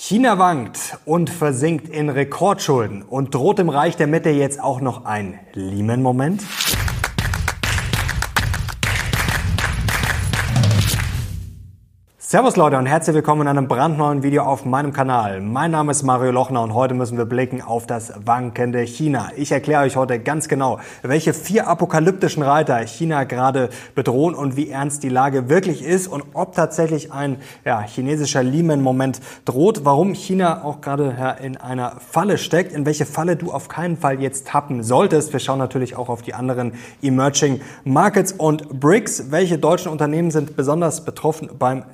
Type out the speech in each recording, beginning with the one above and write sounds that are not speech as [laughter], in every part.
China wankt und versinkt in Rekordschulden und droht im Reich der Mitte jetzt auch noch ein Lehman-Moment? Servus Leute und herzlich willkommen in einem brandneuen Video auf meinem Kanal. Mein Name ist Mario Lochner und heute müssen wir blicken auf das wankende China. Ich erkläre euch heute ganz genau, welche vier apokalyptischen Reiter China gerade bedrohen und wie ernst die Lage wirklich ist und ob tatsächlich ein ja, chinesischer Lehman-Moment droht, warum China auch gerade ja, in einer Falle steckt, in welche Falle du auf keinen Fall jetzt tappen solltest. Wir schauen natürlich auch auf die anderen Emerging Markets und BRICS. Welche deutschen Unternehmen sind besonders betroffen beim.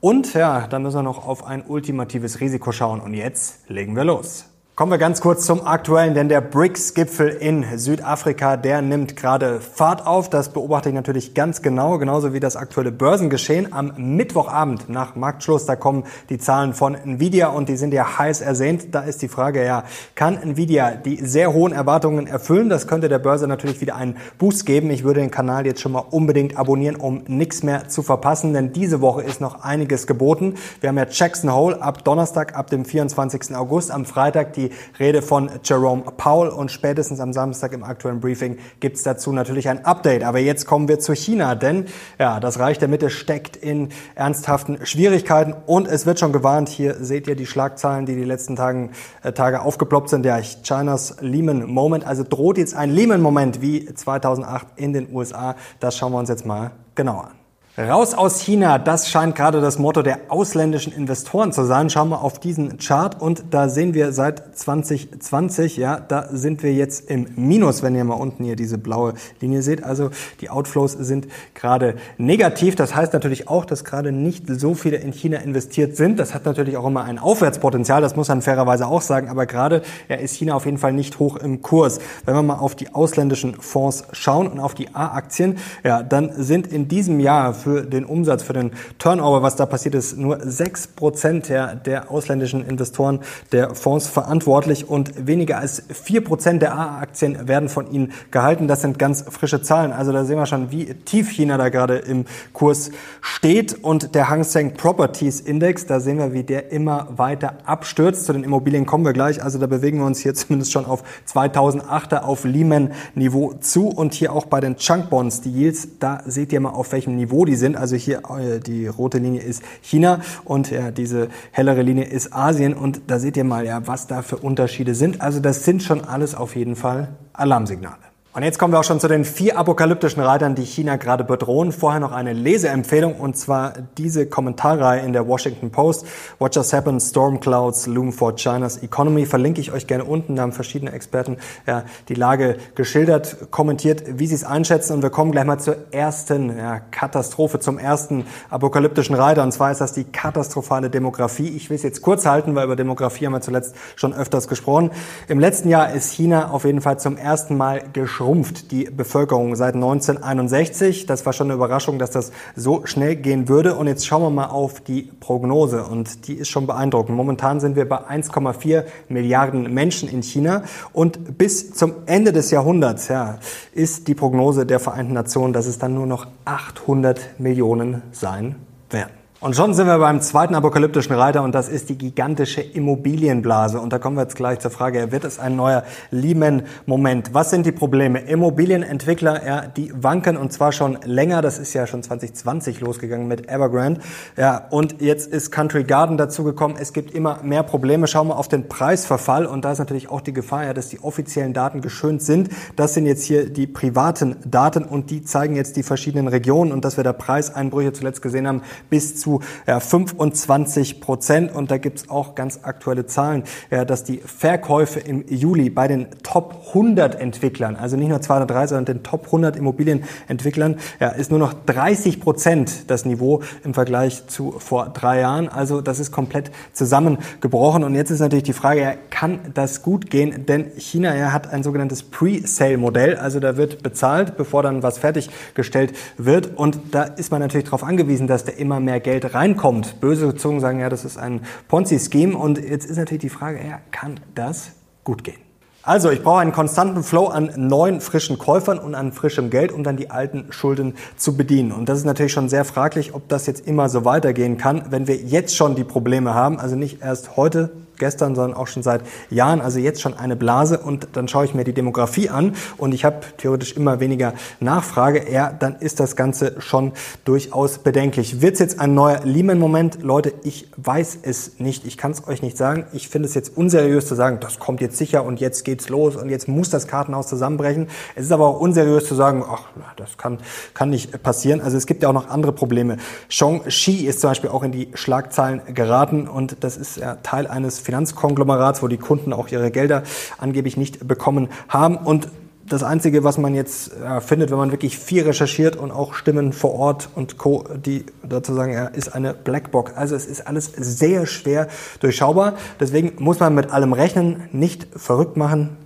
Und ja, dann müssen wir noch auf ein ultimatives Risiko schauen. Und jetzt legen wir los. Kommen wir ganz kurz zum aktuellen, denn der BRICS-Gipfel in Südafrika, der nimmt gerade Fahrt auf. Das beobachte ich natürlich ganz genau, genauso wie das aktuelle Börsengeschehen. Am Mittwochabend nach Marktschluss, da kommen die Zahlen von Nvidia und die sind ja heiß ersehnt. Da ist die Frage, ja, kann Nvidia die sehr hohen Erwartungen erfüllen? Das könnte der Börse natürlich wieder einen Boost geben. Ich würde den Kanal jetzt schon mal unbedingt abonnieren, um nichts mehr zu verpassen, denn diese Woche ist noch einiges geboten. Wir haben ja Jackson Hole ab Donnerstag, ab dem 24. August, am Freitag die Rede von Jerome Powell und spätestens am Samstag im aktuellen Briefing gibt es dazu natürlich ein Update. Aber jetzt kommen wir zu China, denn ja, das Reich der Mitte steckt in ernsthaften Schwierigkeiten und es wird schon gewarnt. Hier seht ihr die Schlagzeilen, die die letzten Tagen, äh, Tage aufgeploppt sind. Ja, Chinas Lehman Moment. Also droht jetzt ein Lehman Moment wie 2008 in den USA. Das schauen wir uns jetzt mal genauer an. Raus aus China, das scheint gerade das Motto der ausländischen Investoren zu sein. Schauen wir auf diesen Chart und da sehen wir seit 2020, ja, da sind wir jetzt im Minus, wenn ihr mal unten hier diese blaue Linie seht. Also die Outflows sind gerade negativ. Das heißt natürlich auch, dass gerade nicht so viele in China investiert sind. Das hat natürlich auch immer ein Aufwärtspotenzial, das muss man fairerweise auch sagen. Aber gerade ja, ist China auf jeden Fall nicht hoch im Kurs. Wenn wir mal auf die ausländischen Fonds schauen und auf die A-Aktien, ja, dann sind in diesem Jahr für den Umsatz, für den Turnover, was da passiert ist, nur sechs Prozent der, der ausländischen Investoren der Fonds verantwortlich und weniger als vier Prozent der A-Aktien werden von ihnen gehalten. Das sind ganz frische Zahlen. Also da sehen wir schon, wie tief China da gerade im Kurs steht und der Hang Seng Properties Index, da sehen wir, wie der immer weiter abstürzt. Zu den Immobilien kommen wir gleich. Also da bewegen wir uns hier [laughs] zumindest schon auf 2008er auf Lehman Niveau zu und hier auch bei den Chunk Bonds, die Yields, da seht ihr mal auf welchem Niveau die sind. Also hier äh, die rote Linie ist China und ja, diese hellere Linie ist Asien. Und da seht ihr mal, ja, was da für Unterschiede sind. Also das sind schon alles auf jeden Fall Alarmsignale. Und jetzt kommen wir auch schon zu den vier apokalyptischen Reitern, die China gerade bedrohen. Vorher noch eine Leseempfehlung und zwar diese Kommentarreihe in der Washington Post. What just happened? Storm clouds loom for China's economy. Verlinke ich euch gerne unten. Da haben verschiedene Experten ja, die Lage geschildert, kommentiert, wie sie es einschätzen. Und wir kommen gleich mal zur ersten ja, Katastrophe, zum ersten apokalyptischen Reiter. Und zwar ist das die katastrophale Demografie. Ich will es jetzt kurz halten, weil über Demografie haben wir zuletzt schon öfters gesprochen. Im letzten Jahr ist China auf jeden Fall zum ersten Mal geschrumpft schrumpft die Bevölkerung seit 1961. Das war schon eine Überraschung, dass das so schnell gehen würde. Und jetzt schauen wir mal auf die Prognose und die ist schon beeindruckend. Momentan sind wir bei 1,4 Milliarden Menschen in China und bis zum Ende des Jahrhunderts ja, ist die Prognose der Vereinten Nationen, dass es dann nur noch 800 Millionen sein werden. Und schon sind wir beim zweiten apokalyptischen Reiter und das ist die gigantische Immobilienblase. Und da kommen wir jetzt gleich zur Frage, wird es ein neuer Lehman-Moment? Was sind die Probleme? Immobilienentwickler, ja, die wanken und zwar schon länger. Das ist ja schon 2020 losgegangen mit Evergrande. Ja, und jetzt ist Country Garden dazugekommen. Es gibt immer mehr Probleme. Schauen wir auf den Preisverfall und da ist natürlich auch die Gefahr, ja, dass die offiziellen Daten geschönt sind. Das sind jetzt hier die privaten Daten und die zeigen jetzt die verschiedenen Regionen und dass wir da Preiseinbrüche zuletzt gesehen haben bis zu zu ja, 25 Prozent. Und da gibt es auch ganz aktuelle Zahlen, ja, dass die Verkäufe im Juli bei den Top 100 Entwicklern, also nicht nur zwei oder drei, sondern den Top 100 Immobilienentwicklern, ja, ist nur noch 30 Prozent das Niveau im Vergleich zu vor drei Jahren. Also das ist komplett zusammengebrochen. Und jetzt ist natürlich die Frage, ja, kann das gut gehen? Denn China ja, hat ein sogenanntes Pre-Sale-Modell. Also da wird bezahlt, bevor dann was fertiggestellt wird. Und da ist man natürlich darauf angewiesen, dass da immer mehr Geld Geld reinkommt. Böse Zungen sagen, ja, das ist ein Ponzi-Scheme. Und jetzt ist natürlich die Frage, ja, kann das gut gehen? Also, ich brauche einen konstanten Flow an neuen, frischen Käufern und an frischem Geld, um dann die alten Schulden zu bedienen. Und das ist natürlich schon sehr fraglich, ob das jetzt immer so weitergehen kann, wenn wir jetzt schon die Probleme haben. Also nicht erst heute gestern, sondern auch schon seit Jahren, also jetzt schon eine Blase und dann schaue ich mir die Demografie an und ich habe theoretisch immer weniger Nachfrage, ja, dann ist das Ganze schon durchaus bedenklich. Wird es jetzt ein neuer Lehman-Moment? Leute, ich weiß es nicht, ich kann es euch nicht sagen. Ich finde es jetzt unseriös zu sagen, das kommt jetzt sicher und jetzt geht's los und jetzt muss das Kartenhaus zusammenbrechen. Es ist aber auch unseriös zu sagen, ach, das kann, kann nicht passieren. Also es gibt ja auch noch andere Probleme. Shang-Chi ist zum Beispiel auch in die Schlagzeilen geraten und das ist ja Teil eines Finanzkonglomerats, wo die Kunden auch ihre Gelder angeblich nicht bekommen haben. Und das Einzige, was man jetzt ja, findet, wenn man wirklich viel recherchiert und auch Stimmen vor Ort und Co., die dazu sagen, ja, ist eine Blackbox. Also es ist alles sehr schwer durchschaubar. Deswegen muss man mit allem rechnen, nicht verrückt machen.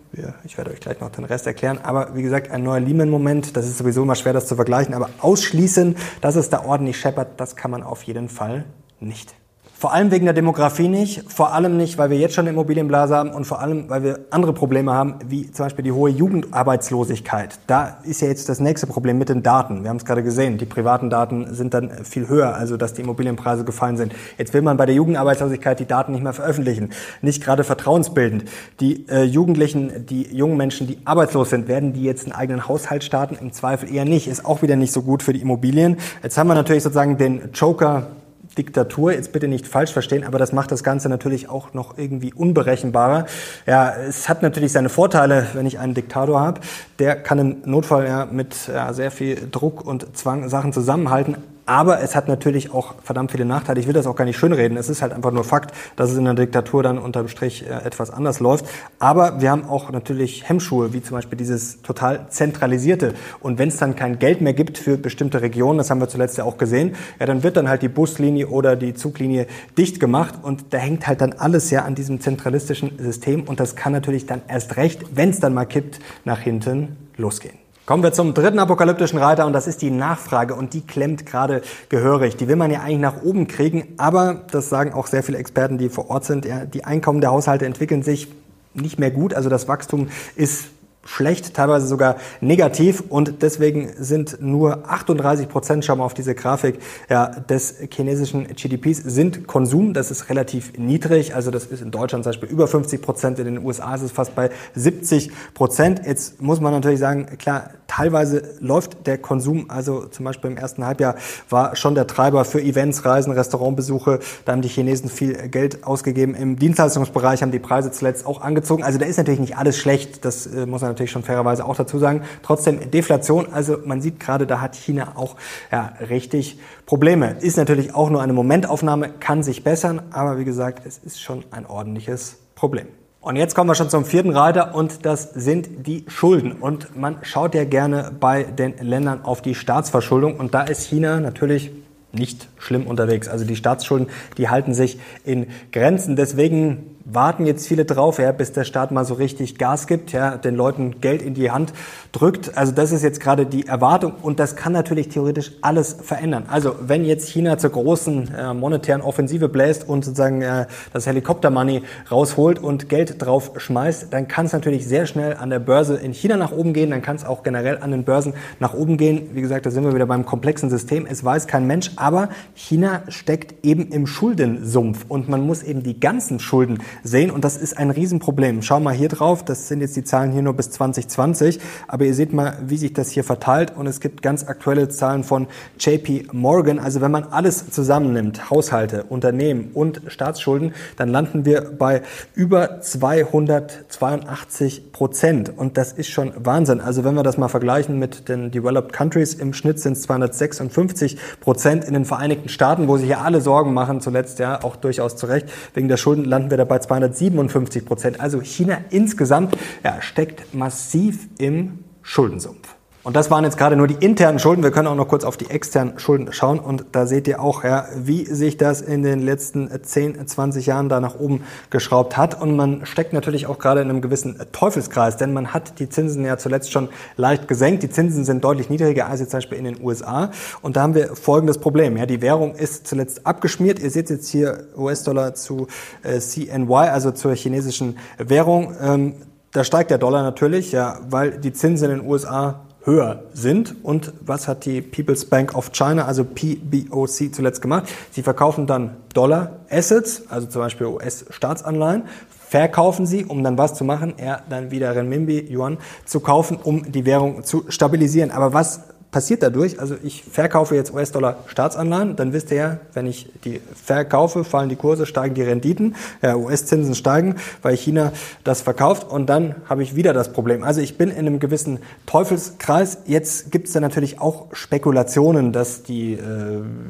Ich werde euch gleich noch den Rest erklären. Aber wie gesagt, ein neuer Lehman-Moment, das ist sowieso immer schwer, das zu vergleichen. Aber ausschließen, dass es da ordentlich scheppert, das kann man auf jeden Fall nicht. Vor allem wegen der Demografie nicht, vor allem nicht, weil wir jetzt schon eine Immobilienblase haben und vor allem, weil wir andere Probleme haben, wie zum Beispiel die hohe Jugendarbeitslosigkeit. Da ist ja jetzt das nächste Problem mit den Daten. Wir haben es gerade gesehen, die privaten Daten sind dann viel höher, also dass die Immobilienpreise gefallen sind. Jetzt will man bei der Jugendarbeitslosigkeit die Daten nicht mehr veröffentlichen. Nicht gerade vertrauensbildend. Die äh, Jugendlichen, die jungen Menschen, die arbeitslos sind, werden die jetzt einen eigenen Haushalt starten? Im Zweifel eher nicht. Ist auch wieder nicht so gut für die Immobilien. Jetzt haben wir natürlich sozusagen den Joker Diktatur, jetzt bitte nicht falsch verstehen, aber das macht das Ganze natürlich auch noch irgendwie unberechenbarer. Ja, es hat natürlich seine Vorteile, wenn ich einen Diktator habe. Der kann im Notfall ja mit ja, sehr viel Druck und Zwang Sachen zusammenhalten. Aber es hat natürlich auch verdammt viele Nachteile. Ich will das auch gar nicht schönreden. Es ist halt einfach nur Fakt, dass es in der Diktatur dann unterm Strich äh, etwas anders läuft. Aber wir haben auch natürlich Hemmschuhe, wie zum Beispiel dieses total zentralisierte. Und wenn es dann kein Geld mehr gibt für bestimmte Regionen, das haben wir zuletzt ja auch gesehen, ja, dann wird dann halt die Buslinie oder die Zuglinie dicht gemacht. Und da hängt halt dann alles ja an diesem zentralistischen System. Und das kann natürlich dann erst recht, wenn es dann mal kippt, nach hinten losgehen. Kommen wir zum dritten apokalyptischen Reiter und das ist die Nachfrage und die klemmt gerade gehörig. Die will man ja eigentlich nach oben kriegen, aber das sagen auch sehr viele Experten, die vor Ort sind, ja, die Einkommen der Haushalte entwickeln sich nicht mehr gut, also das Wachstum ist schlecht, teilweise sogar negativ und deswegen sind nur 38 Prozent, schauen wir auf diese Grafik, ja, des chinesischen GDPs sind Konsum. Das ist relativ niedrig, also das ist in Deutschland zum Beispiel über 50 Prozent, in den USA ist es fast bei 70 Prozent. Jetzt muss man natürlich sagen, klar, teilweise läuft der Konsum, also zum Beispiel im ersten Halbjahr war schon der Treiber für Events, Reisen, Restaurantbesuche, da haben die Chinesen viel Geld ausgegeben. Im Dienstleistungsbereich haben die Preise zuletzt auch angezogen. Also da ist natürlich nicht alles schlecht, das äh, muss man natürlich schon fairerweise auch dazu sagen. Trotzdem Deflation, also man sieht gerade, da hat China auch ja, richtig Probleme. Ist natürlich auch nur eine Momentaufnahme, kann sich bessern, aber wie gesagt, es ist schon ein ordentliches Problem. Und jetzt kommen wir schon zum vierten Reiter und das sind die Schulden. Und man schaut ja gerne bei den Ländern auf die Staatsverschuldung und da ist China natürlich nicht schlimm unterwegs. Also die Staatsschulden, die halten sich in Grenzen. Deswegen warten jetzt viele drauf, ja, bis der Staat mal so richtig Gas gibt, ja, den Leuten Geld in die Hand drückt. Also das ist jetzt gerade die Erwartung und das kann natürlich theoretisch alles verändern. Also wenn jetzt China zur großen äh, monetären Offensive bläst und sozusagen äh, das Helikoptermoney rausholt und Geld drauf schmeißt, dann kann es natürlich sehr schnell an der Börse in China nach oben gehen, dann kann es auch generell an den Börsen nach oben gehen. Wie gesagt, da sind wir wieder beim komplexen System. Es weiß kein Mensch, aber China steckt eben im Schuldensumpf und man muss eben die ganzen Schulden sehen und das ist ein Riesenproblem. Schau mal hier drauf, das sind jetzt die Zahlen hier nur bis 2020, aber ihr seht mal, wie sich das hier verteilt und es gibt ganz aktuelle Zahlen von JP Morgan. Also wenn man alles zusammennimmt, Haushalte, Unternehmen und Staatsschulden, dann landen wir bei über 282 Prozent und das ist schon Wahnsinn. Also wenn wir das mal vergleichen mit den Developed Countries, im Schnitt sind es 256 Prozent in den Vereinigten Staaten, wo sich ja alle Sorgen machen, zuletzt ja auch durchaus zu Recht, wegen der Schulden landen wir dabei 257 Prozent. Also China insgesamt ja, steckt massiv im Schuldensumpf. Und das waren jetzt gerade nur die internen Schulden. Wir können auch noch kurz auf die externen Schulden schauen. Und da seht ihr auch, ja, wie sich das in den letzten 10, 20 Jahren da nach oben geschraubt hat. Und man steckt natürlich auch gerade in einem gewissen Teufelskreis, denn man hat die Zinsen ja zuletzt schon leicht gesenkt. Die Zinsen sind deutlich niedriger als jetzt zum Beispiel in den USA. Und da haben wir folgendes Problem. Ja, die Währung ist zuletzt abgeschmiert. Ihr seht jetzt hier US-Dollar zu äh, CNY, also zur chinesischen Währung. Ähm, da steigt der Dollar natürlich, ja, weil die Zinsen in den USA höher sind. Und was hat die People's Bank of China, also PBOC, zuletzt gemacht? Sie verkaufen dann Dollar-Assets, also zum Beispiel US-Staatsanleihen, verkaufen sie, um dann was zu machen, er dann wieder Renminbi, Yuan zu kaufen, um die Währung zu stabilisieren. Aber was passiert dadurch, also ich verkaufe jetzt US-Dollar Staatsanleihen, dann wisst ihr ja, wenn ich die verkaufe, fallen die Kurse, steigen die Renditen, ja, US-Zinsen steigen, weil China das verkauft und dann habe ich wieder das Problem. Also ich bin in einem gewissen Teufelskreis. Jetzt gibt es da natürlich auch Spekulationen, dass die äh,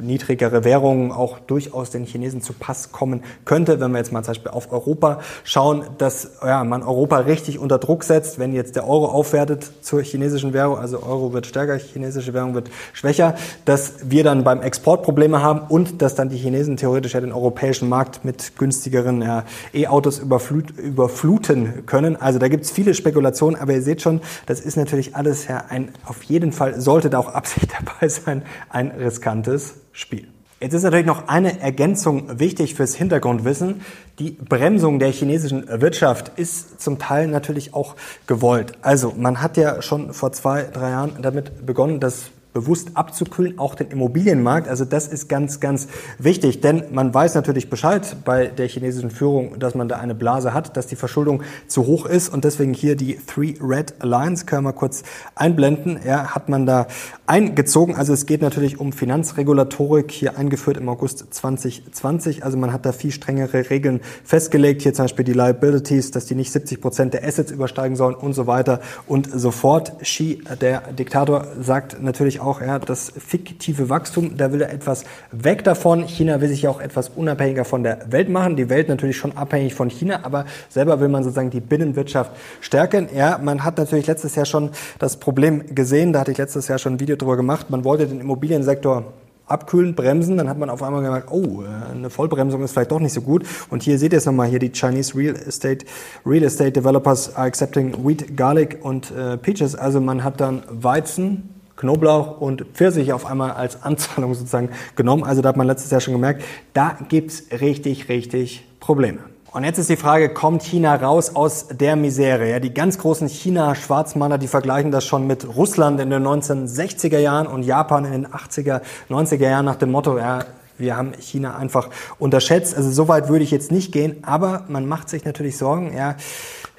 niedrigere Währung auch durchaus den Chinesen zu Pass kommen könnte, wenn wir jetzt mal zum Beispiel auf Europa schauen, dass ja, man Europa richtig unter Druck setzt, wenn jetzt der Euro aufwertet zur chinesischen Währung, also Euro wird stärker, Chinesisch chinesische Währung wird schwächer, dass wir dann beim Export Probleme haben und dass dann die Chinesen theoretisch ja den europäischen Markt mit günstigeren ja, E-Autos überflut, überfluten können. Also da gibt es viele Spekulationen, aber ihr seht schon, das ist natürlich alles ja ein, auf jeden Fall sollte da auch Absicht [laughs] dabei sein, ein riskantes Spiel. Jetzt ist natürlich noch eine Ergänzung wichtig fürs Hintergrundwissen. Die Bremsung der chinesischen Wirtschaft ist zum Teil natürlich auch gewollt. Also man hat ja schon vor zwei, drei Jahren damit begonnen, dass bewusst abzukühlen, auch den Immobilienmarkt. Also das ist ganz, ganz wichtig, denn man weiß natürlich Bescheid bei der chinesischen Führung, dass man da eine Blase hat, dass die Verschuldung zu hoch ist und deswegen hier die Three Red Lines, können wir kurz einblenden, ja, hat man da eingezogen. Also es geht natürlich um Finanzregulatorik, hier eingeführt im August 2020. Also man hat da viel strengere Regeln festgelegt, hier zum Beispiel die Liabilities, dass die nicht 70 Prozent der Assets übersteigen sollen und so weiter und so fort. Xi, der Diktator, sagt natürlich auch, ja, das fiktive Wachstum, da will er etwas weg davon. China will sich ja auch etwas unabhängiger von der Welt machen. Die Welt natürlich schon abhängig von China, aber selber will man sozusagen die Binnenwirtschaft stärken. Ja, man hat natürlich letztes Jahr schon das Problem gesehen, da hatte ich letztes Jahr schon ein Video drüber gemacht. Man wollte den Immobiliensektor abkühlen, bremsen, dann hat man auf einmal gemerkt, oh, eine Vollbremsung ist vielleicht doch nicht so gut. Und hier seht ihr es nochmal, hier die Chinese Real Estate, Real Estate Developers are accepting wheat, garlic und äh, peaches. Also man hat dann Weizen, Knoblauch und Pfirsich auf einmal als Anzahlung sozusagen genommen. Also da hat man letztes Jahr schon gemerkt, da gibt's richtig, richtig Probleme. Und jetzt ist die Frage, kommt China raus aus der Misere? Ja, die ganz großen China-Schwarzmaler, die vergleichen das schon mit Russland in den 1960er Jahren und Japan in den 80er, 90er Jahren nach dem Motto, ja, wir haben China einfach unterschätzt. Also so weit würde ich jetzt nicht gehen, aber man macht sich natürlich Sorgen. Ja,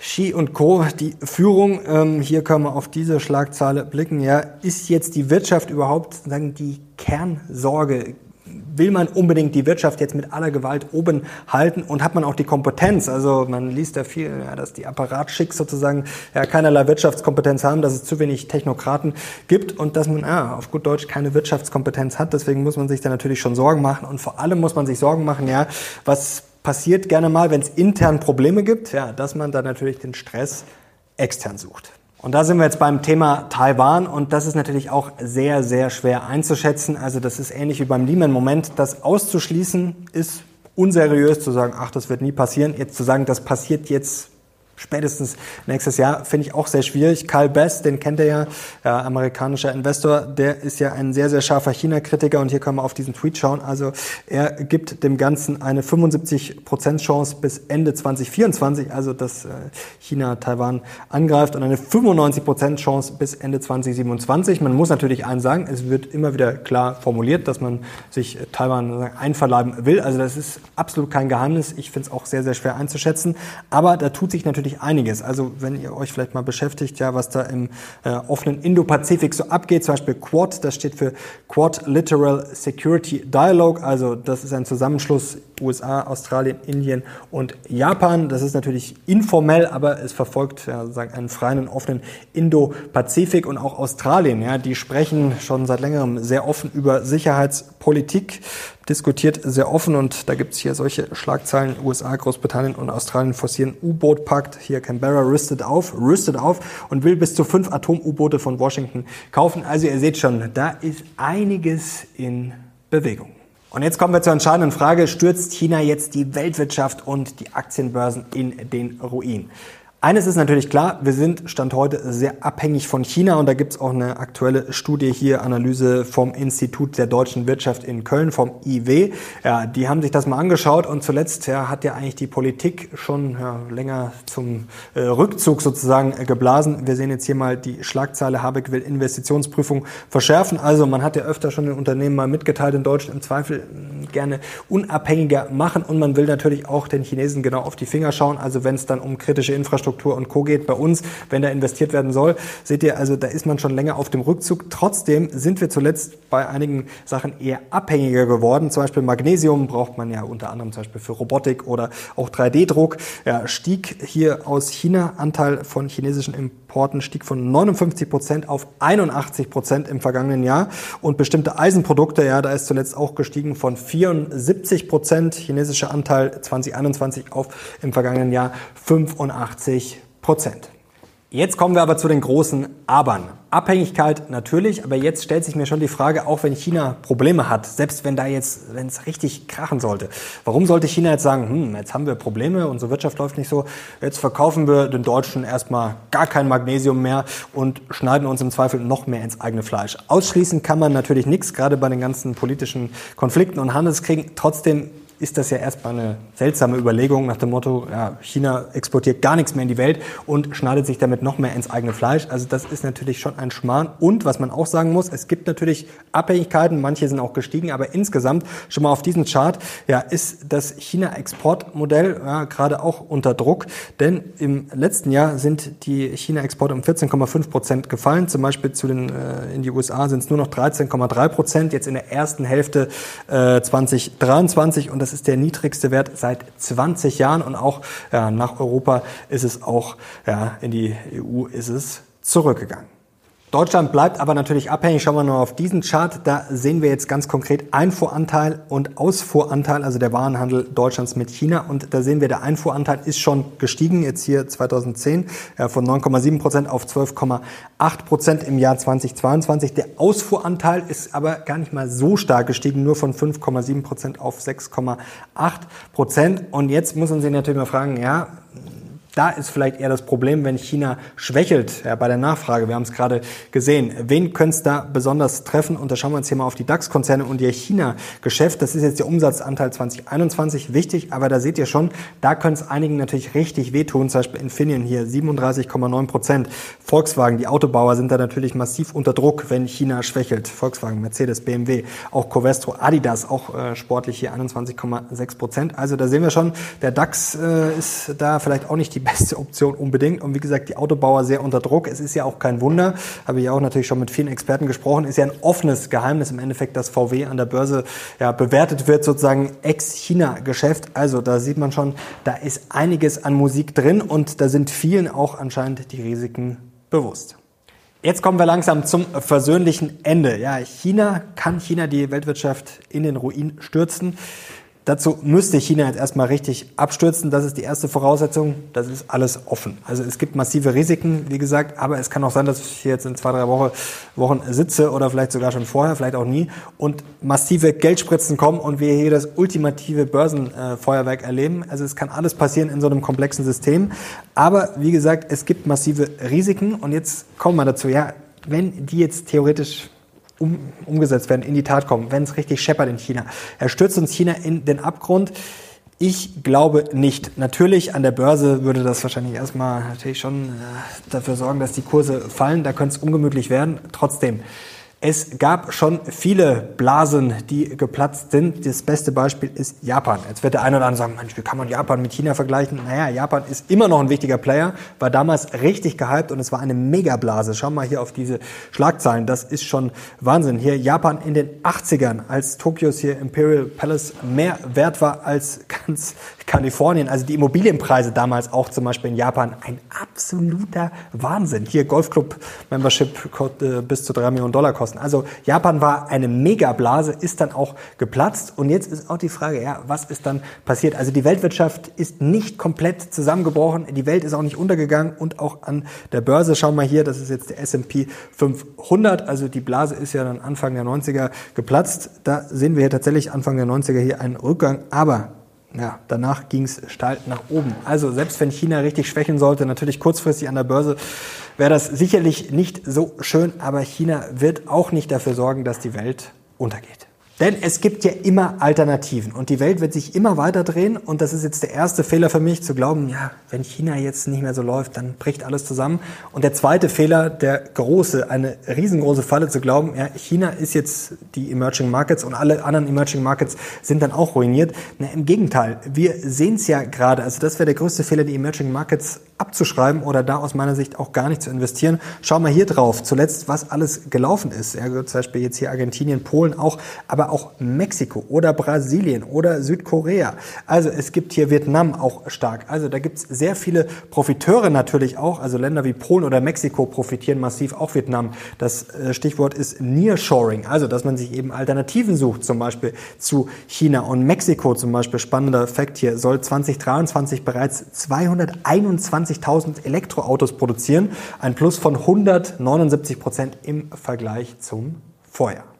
Xi und Co., die Führung, ähm, hier können wir auf diese Schlagzeile blicken, ja, ist jetzt die Wirtschaft überhaupt sagen, die Kernsorge? Will man unbedingt die Wirtschaft jetzt mit aller Gewalt oben halten und hat man auch die Kompetenz? Also man liest da viel, ja, dass die Apparatschicks sozusagen ja, keinerlei Wirtschaftskompetenz haben, dass es zu wenig Technokraten gibt und dass man ja, auf gut Deutsch keine Wirtschaftskompetenz hat. Deswegen muss man sich da natürlich schon Sorgen machen und vor allem muss man sich Sorgen machen, ja, was passiert gerne mal, wenn es intern Probleme gibt, ja, dass man dann natürlich den Stress extern sucht. Und da sind wir jetzt beim Thema Taiwan und das ist natürlich auch sehr, sehr schwer einzuschätzen. Also das ist ähnlich wie beim Lehman-Moment. Das auszuschließen ist unseriös zu sagen, ach, das wird nie passieren. Jetzt zu sagen, das passiert jetzt spätestens nächstes Jahr, finde ich auch sehr schwierig. Carl Bass, den kennt ihr ja, ja, amerikanischer Investor, der ist ja ein sehr, sehr scharfer China-Kritiker und hier können wir auf diesen Tweet schauen. Also er gibt dem Ganzen eine 75% Chance bis Ende 2024, also dass äh, China Taiwan angreift und eine 95% Chance bis Ende 2027. Man muss natürlich eins sagen, es wird immer wieder klar formuliert, dass man sich Taiwan einverleiben will. Also das ist absolut kein Geheimnis. Ich finde es auch sehr, sehr schwer einzuschätzen. Aber da tut sich natürlich einiges. Also wenn ihr euch vielleicht mal beschäftigt, ja, was da im äh, offenen Indo-Pazifik so abgeht, zum Beispiel Quad, das steht für Quad Literal Security Dialogue, also das ist ein Zusammenschluss USA, Australien, Indien und Japan. Das ist natürlich informell, aber es verfolgt ja, sagen, einen freien und offenen Indo-Pazifik und auch Australien. Ja, die sprechen schon seit längerem sehr offen über Sicherheitspolitik diskutiert sehr offen und da gibt es hier solche Schlagzeilen. USA, Großbritannien und Australien forcieren U-Boot-Pakt. Hier Canberra rüstet auf, rüstet auf und will bis zu fünf Atom-U-Boote von Washington kaufen. Also ihr seht schon, da ist einiges in Bewegung. Und jetzt kommen wir zur entscheidenden Frage. Stürzt China jetzt die Weltwirtschaft und die Aktienbörsen in den Ruin? Eines ist natürlich klar, wir sind Stand heute sehr abhängig von China und da gibt es auch eine aktuelle Studie hier, Analyse vom Institut der deutschen Wirtschaft in Köln, vom IW. Ja, die haben sich das mal angeschaut und zuletzt ja, hat ja eigentlich die Politik schon ja, länger zum äh, Rückzug sozusagen äh, geblasen. Wir sehen jetzt hier mal die Schlagzeile, Habeck will Investitionsprüfung verschärfen. Also man hat ja öfter schon den Unternehmen mal mitgeteilt in Deutschland im Zweifel mh, gerne unabhängiger machen und man will natürlich auch den Chinesen genau auf die Finger schauen. Also wenn es dann um kritische Infrastruktur Infrastruktur und Co. geht bei uns, wenn da investiert werden soll. Seht ihr, also da ist man schon länger auf dem Rückzug. Trotzdem sind wir zuletzt bei einigen Sachen eher abhängiger geworden. Zum Beispiel Magnesium braucht man ja unter anderem zum Beispiel für Robotik oder auch 3D-Druck. Ja, stieg hier aus China. Anteil von chinesischen Importen stieg von 59 Prozent auf 81 Prozent im vergangenen Jahr. Und bestimmte Eisenprodukte, ja, da ist zuletzt auch gestiegen von 74 Prozent chinesischer Anteil 2021 auf im vergangenen Jahr 85 Prozent. Jetzt kommen wir aber zu den großen Abern. Abhängigkeit natürlich, aber jetzt stellt sich mir schon die Frage, auch wenn China Probleme hat, selbst wenn da jetzt, wenn es richtig krachen sollte, warum sollte China jetzt sagen, hm, jetzt haben wir Probleme, unsere Wirtschaft läuft nicht so, jetzt verkaufen wir den Deutschen erstmal gar kein Magnesium mehr und schneiden uns im Zweifel noch mehr ins eigene Fleisch. Ausschließen kann man natürlich nichts, gerade bei den ganzen politischen Konflikten und Handelskriegen. Trotzdem ist das ja erstmal eine seltsame Überlegung nach dem Motto, ja, China exportiert gar nichts mehr in die Welt und schneidet sich damit noch mehr ins eigene Fleisch. Also das ist natürlich schon ein Schmarrn. Und was man auch sagen muss, es gibt natürlich Abhängigkeiten, manche sind auch gestiegen, aber insgesamt schon mal auf diesem Chart, ja, ist das China-Exportmodell ja, gerade auch unter Druck. Denn im letzten Jahr sind die China-Exporte um 14,5 Prozent gefallen. Zum Beispiel zu den, äh, in die USA sind es nur noch 13,3 Prozent. Jetzt in der ersten Hälfte äh, 2023 und das ist der niedrigste Wert seit 20 Jahren und auch ja, nach Europa ist es auch, ja, in die EU ist es zurückgegangen. Deutschland bleibt aber natürlich abhängig. Schauen wir nur auf diesen Chart. Da sehen wir jetzt ganz konkret Einfuhranteil und Ausfuhranteil, also der Warenhandel Deutschlands mit China. Und da sehen wir, der Einfuhranteil ist schon gestiegen, jetzt hier 2010 ja, von 9,7 Prozent auf 12,8 Prozent im Jahr 2022. Der Ausfuhranteil ist aber gar nicht mal so stark gestiegen, nur von 5,7 Prozent auf 6,8 Prozent. Und jetzt muss man sich natürlich mal fragen, ja, da ist vielleicht eher das Problem, wenn China schwächelt ja, bei der Nachfrage. Wir haben es gerade gesehen. Wen könnte es da besonders treffen? Und da schauen wir uns hier mal auf die DAX-Konzerne und ihr China-Geschäft. Das ist jetzt der Umsatzanteil 2021 wichtig, aber da seht ihr schon, da könnte es einigen natürlich richtig wehtun. Zum Beispiel Infineon hier 37,9 Prozent. Volkswagen, die Autobauer sind da natürlich massiv unter Druck, wenn China schwächelt. Volkswagen, Mercedes, BMW, auch Covestro, Adidas, auch äh, sportlich hier 21,6 Prozent. Also da sehen wir schon, der DAX äh, ist da vielleicht auch nicht die beste Option unbedingt. Und wie gesagt, die Autobauer sehr unter Druck. Es ist ja auch kein Wunder, habe ich auch natürlich schon mit vielen Experten gesprochen, ist ja ein offenes Geheimnis im Endeffekt, dass VW an der Börse ja, bewertet wird, sozusagen Ex-China-Geschäft. Also da sieht man schon, da ist einiges an Musik drin und da sind vielen auch anscheinend die Risiken bewusst. Jetzt kommen wir langsam zum versöhnlichen Ende. Ja, China kann China die Weltwirtschaft in den Ruin stürzen. Dazu müsste China jetzt erstmal richtig abstürzen. Das ist die erste Voraussetzung. Das ist alles offen. Also es gibt massive Risiken, wie gesagt, aber es kann auch sein, dass ich hier jetzt in zwei, drei Wochen, Wochen sitze oder vielleicht sogar schon vorher, vielleicht auch nie und massive Geldspritzen kommen und wir hier das ultimative Börsenfeuerwerk erleben. Also es kann alles passieren in so einem komplexen System. Aber wie gesagt, es gibt massive Risiken und jetzt kommen wir dazu. Ja, wenn die jetzt theoretisch um, umgesetzt werden, in die Tat kommen, wenn es richtig scheppert in China. Er stürzt uns China in den Abgrund. Ich glaube nicht. Natürlich an der Börse würde das wahrscheinlich erstmal natürlich schon äh, dafür sorgen, dass die Kurse fallen. Da könnte es ungemütlich werden. Trotzdem, es gab schon viele Blasen, die geplatzt sind. Das beste Beispiel ist Japan. Jetzt wird der eine oder andere sagen, Mensch, wie kann man Japan mit China vergleichen? Naja, Japan ist immer noch ein wichtiger Player, war damals richtig gehypt und es war eine Megablase. Schau mal hier auf diese Schlagzeilen. Das ist schon Wahnsinn. Hier Japan in den 80ern, als Tokios hier Imperial Palace mehr wert war als [laughs] ganz Kalifornien. Also die Immobilienpreise damals auch zum Beispiel in Japan. Ein absoluter Wahnsinn. Hier Golfclub Membership äh, bis zu drei Millionen Dollar kosten. Also Japan war eine Megablase, ist dann auch geplatzt. Und jetzt ist auch die Frage, ja, was ist dann passiert? Also die Weltwirtschaft ist nicht komplett zusammengebrochen. Die Welt ist auch nicht untergegangen und auch an der Börse. Schauen wir hier, das ist jetzt der S&P 500. Also die Blase ist ja dann Anfang der 90er geplatzt. Da sehen wir hier tatsächlich Anfang der 90er hier einen Rückgang. Aber ja, danach ging es steil nach oben. Also selbst wenn China richtig schwächen sollte, natürlich kurzfristig an der Börse, wäre das sicherlich nicht so schön, aber China wird auch nicht dafür sorgen, dass die Welt untergeht. Denn es gibt ja immer Alternativen und die Welt wird sich immer weiter drehen und das ist jetzt der erste Fehler für mich zu glauben, ja, wenn China jetzt nicht mehr so läuft, dann bricht alles zusammen. Und der zweite Fehler, der große, eine riesengroße Falle zu glauben, ja, China ist jetzt die Emerging Markets und alle anderen Emerging Markets sind dann auch ruiniert. Na, Im Gegenteil, wir sehen es ja gerade, also das wäre der größte Fehler, die Emerging Markets abzuschreiben oder da aus meiner Sicht auch gar nicht zu investieren. Schau mal hier drauf, zuletzt, was alles gelaufen ist. Ja, zum Beispiel jetzt hier Argentinien, Polen auch, aber auch Mexiko oder Brasilien oder Südkorea. Also es gibt hier Vietnam auch stark. Also da gibt es sehr viele Profiteure natürlich auch. Also Länder wie Polen oder Mexiko profitieren massiv, auch Vietnam. Das äh, Stichwort ist Nearshoring, also dass man sich eben Alternativen sucht, zum Beispiel zu China und Mexiko zum Beispiel. Spannender Fakt hier, soll 2023 bereits 221 20.000 Elektroautos produzieren, ein Plus von 179 Prozent im Vergleich zum Vorjahr.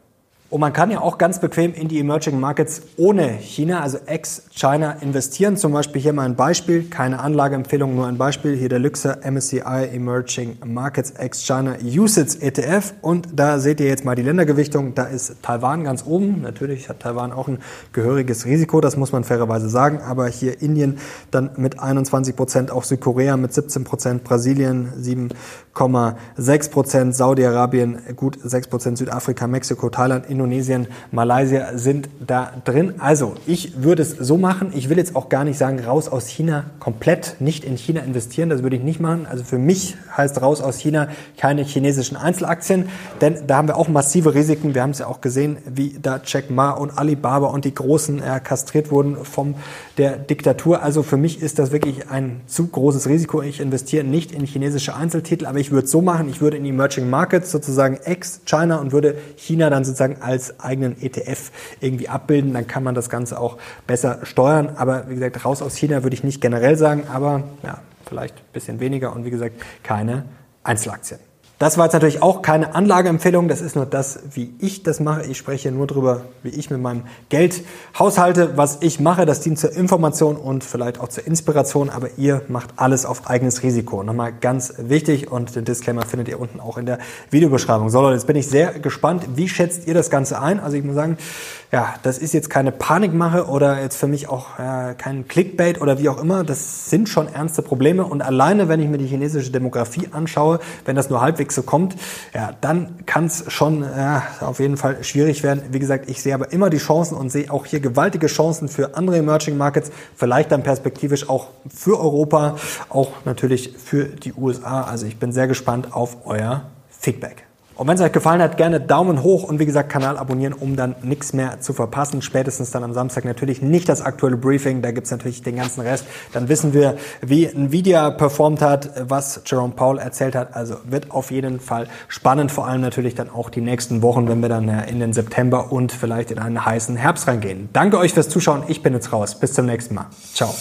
Und man kann ja auch ganz bequem in die Emerging Markets ohne China, also ex-China, investieren. Zum Beispiel hier mal ein Beispiel, keine Anlageempfehlung, nur ein Beispiel. Hier der Luxer MSCI Emerging Markets ex-China USITS ETF. Und da seht ihr jetzt mal die Ländergewichtung. Da ist Taiwan ganz oben. Natürlich hat Taiwan auch ein gehöriges Risiko, das muss man fairerweise sagen. Aber hier Indien dann mit 21 Prozent, auch Südkorea mit 17 Prozent, Brasilien 7,6 Prozent, Saudi-Arabien gut 6 Prozent, Südafrika, Mexiko, Thailand, Indonesien Indonesien, Malaysia sind da drin. Also ich würde es so machen. Ich will jetzt auch gar nicht sagen, raus aus China komplett, nicht in China investieren. Das würde ich nicht machen. Also für mich heißt raus aus China keine chinesischen Einzelaktien, denn da haben wir auch massive Risiken. Wir haben es ja auch gesehen, wie da Jack Ma und Alibaba und die Großen äh, kastriert wurden vom der Diktatur. Also für mich ist das wirklich ein zu großes Risiko. Ich investiere nicht in chinesische Einzeltitel, aber ich würde es so machen. Ich würde in Emerging Markets sozusagen ex-China und würde China dann sozusagen als eigenen ETF irgendwie abbilden. Dann kann man das Ganze auch besser steuern. Aber wie gesagt, raus aus China würde ich nicht generell sagen, aber ja, vielleicht ein bisschen weniger und wie gesagt, keine Einzelaktien. Das war jetzt natürlich auch keine Anlageempfehlung, das ist nur das, wie ich das mache. Ich spreche nur darüber, wie ich mit meinem Geld haushalte, was ich mache. Das dient zur Information und vielleicht auch zur Inspiration, aber ihr macht alles auf eigenes Risiko. Nochmal ganz wichtig und den Disclaimer findet ihr unten auch in der Videobeschreibung. So Leute, jetzt bin ich sehr gespannt. Wie schätzt ihr das Ganze ein? Also ich muss sagen, ja, das ist jetzt keine Panikmache oder jetzt für mich auch äh, kein Clickbait oder wie auch immer. Das sind schon ernste Probleme und alleine, wenn ich mir die chinesische Demografie anschaue, wenn das nur halbwegs so kommt, ja, dann kann es schon äh, auf jeden Fall schwierig werden. Wie gesagt, ich sehe aber immer die Chancen und sehe auch hier gewaltige Chancen für andere Emerging Markets, vielleicht dann perspektivisch auch für Europa, auch natürlich für die USA. Also ich bin sehr gespannt auf euer Feedback. Und wenn es euch gefallen hat, gerne Daumen hoch und wie gesagt Kanal abonnieren, um dann nichts mehr zu verpassen. Spätestens dann am Samstag natürlich nicht das aktuelle Briefing, da gibt's natürlich den ganzen Rest. Dann wissen wir, wie Nvidia performt hat, was Jerome Powell erzählt hat. Also wird auf jeden Fall spannend, vor allem natürlich dann auch die nächsten Wochen, wenn wir dann in den September und vielleicht in einen heißen Herbst reingehen. Danke euch fürs Zuschauen, ich bin jetzt raus. Bis zum nächsten Mal. Ciao.